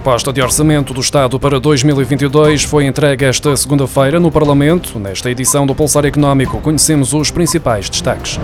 proposta de orçamento do Estado para 2022 foi entregue esta segunda-feira no Parlamento. Nesta edição do Pulsar Económico, conhecemos os principais destaques.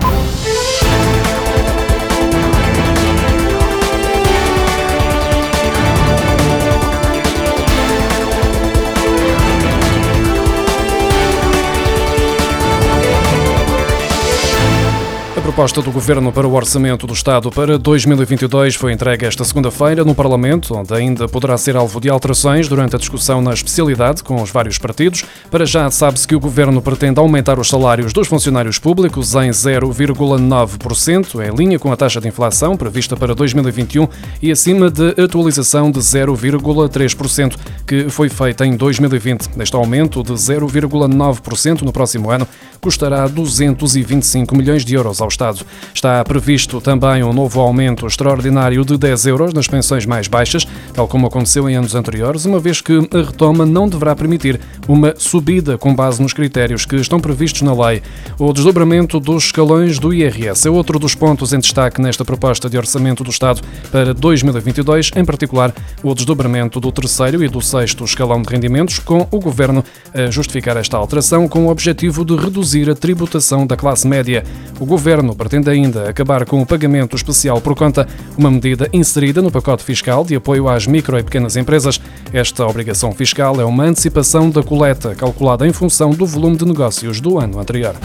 Proposta do Governo para o Orçamento do Estado para 2022 foi entregue esta segunda-feira no Parlamento, onde ainda poderá ser alvo de alterações durante a discussão na especialidade com os vários partidos. Para já, sabe-se que o Governo pretende aumentar os salários dos funcionários públicos em 0,9%, em linha com a taxa de inflação prevista para 2021 e acima de atualização de 0,3%, que foi feita em 2020. Este aumento de 0,9% no próximo ano custará 225 milhões de euros ao Estado. Está previsto também um novo aumento extraordinário de 10 euros nas pensões mais baixas, tal como aconteceu em anos anteriores, uma vez que a retoma não deverá permitir uma subida com base nos critérios que estão previstos na lei. O desdobramento dos escalões do IRS é outro dos pontos em destaque nesta proposta de orçamento do Estado para 2022, em particular o desdobramento do terceiro e do sexto escalão de rendimentos, com o Governo a justificar esta alteração com o objetivo de reduzir a tributação da classe média. O Governo pretende ainda acabar com o pagamento especial por conta, uma medida inserida no pacote fiscal de apoio às micro e pequenas empresas. Esta obrigação fiscal é uma antecipação da coleta calculada em função do volume de negócios do ano anterior.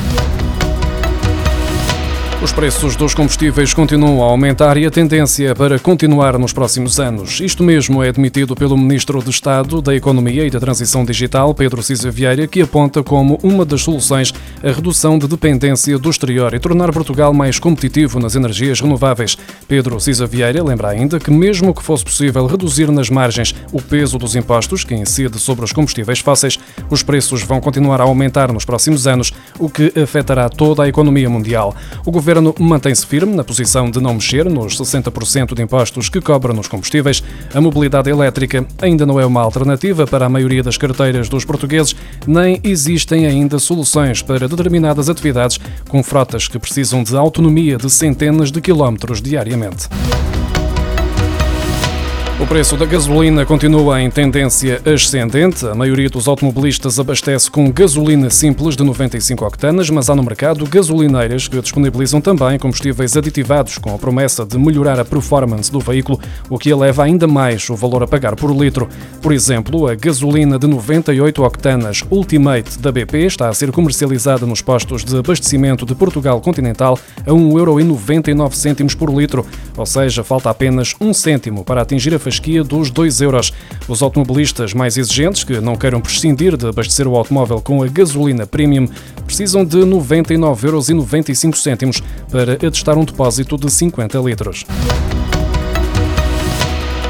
Os preços dos combustíveis continuam a aumentar e a tendência é para continuar nos próximos anos. Isto mesmo é admitido pelo Ministro de Estado da Economia e da Transição Digital, Pedro Cisa Vieira, que aponta como uma das soluções a redução de dependência do exterior e tornar Portugal mais competitivo nas energias renováveis. Pedro Cisa Vieira lembra ainda que, mesmo que fosse possível reduzir nas margens o peso dos impostos que incide sobre os combustíveis fósseis, os preços vão continuar a aumentar nos próximos anos, o que afetará toda a economia mundial. O governo Governo mantém-se firme na posição de não mexer nos 60% de impostos que cobra nos combustíveis. A mobilidade elétrica ainda não é uma alternativa para a maioria das carteiras dos portugueses, nem existem ainda soluções para determinadas atividades com frotas que precisam de autonomia de centenas de quilómetros diariamente. O preço da gasolina continua em tendência ascendente. A maioria dos automobilistas abastece com gasolina simples de 95 octanas, mas há no mercado gasolineiras que disponibilizam também combustíveis aditivados com a promessa de melhorar a performance do veículo, o que eleva ainda mais o valor a pagar por litro. Por exemplo, a gasolina de 98 octanas Ultimate da BP está a ser comercializada nos postos de abastecimento de Portugal Continental a 1,99€ por litro, ou seja, falta apenas um cêntimo para atingir a fasquia dos 2 euros. Os automobilistas mais exigentes, que não queiram prescindir de abastecer o automóvel com a gasolina premium, precisam de 99,95 euros para atestar um depósito de 50 litros.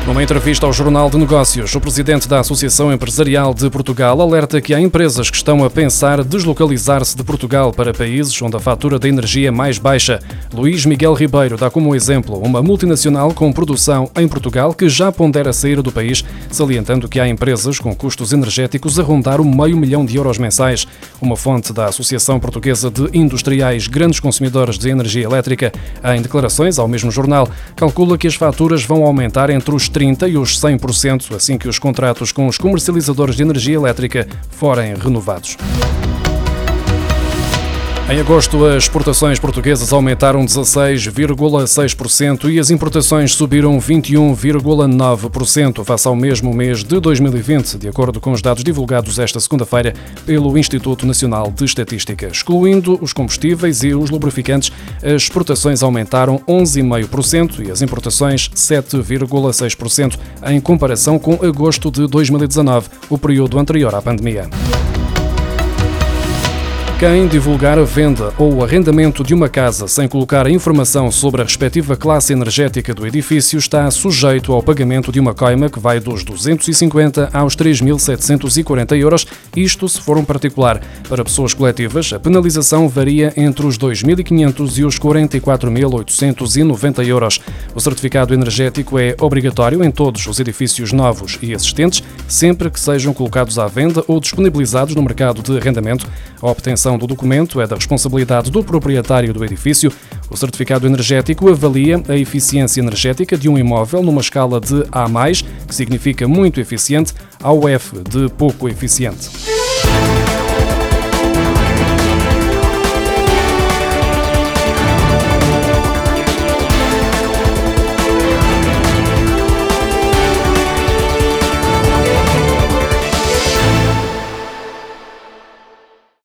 Numa entrevista ao Jornal de Negócios, o presidente da Associação Empresarial de Portugal alerta que há empresas que estão a pensar deslocalizar-se de Portugal para países onde a fatura da energia é mais baixa. Luís Miguel Ribeiro dá como exemplo uma multinacional com produção em Portugal que já pondera sair do país, salientando que há empresas com custos energéticos a rondar o meio milhão de euros mensais. Uma fonte da Associação Portuguesa de Industriais Grandes Consumidores de Energia Elétrica, em declarações ao mesmo jornal, calcula que as faturas vão aumentar entre os 30% e os 100% assim que os contratos com os comercializadores de energia elétrica forem renovados. Em agosto, as exportações portuguesas aumentaram 16,6% e as importações subiram 21,9% face ao mesmo mês de 2020, de acordo com os dados divulgados esta segunda-feira pelo Instituto Nacional de Estatística. Excluindo os combustíveis e os lubrificantes, as exportações aumentaram 11,5% e as importações 7,6% em comparação com agosto de 2019, o período anterior à pandemia. Quem divulgar a venda ou o arrendamento de uma casa sem colocar informação sobre a respectiva classe energética do edifício está sujeito ao pagamento de uma coima que vai dos 250 aos 3.740 euros, isto se for um particular. Para pessoas coletivas, a penalização varia entre os 2.500 e os 44.890 euros. O certificado energético é obrigatório em todos os edifícios novos e existentes, sempre que sejam colocados à venda ou disponibilizados no mercado de arrendamento. A obtenção do documento é da responsabilidade do proprietário do edifício. O certificado energético avalia a eficiência energética de um imóvel numa escala de A, que significa muito eficiente, ao F de pouco eficiente.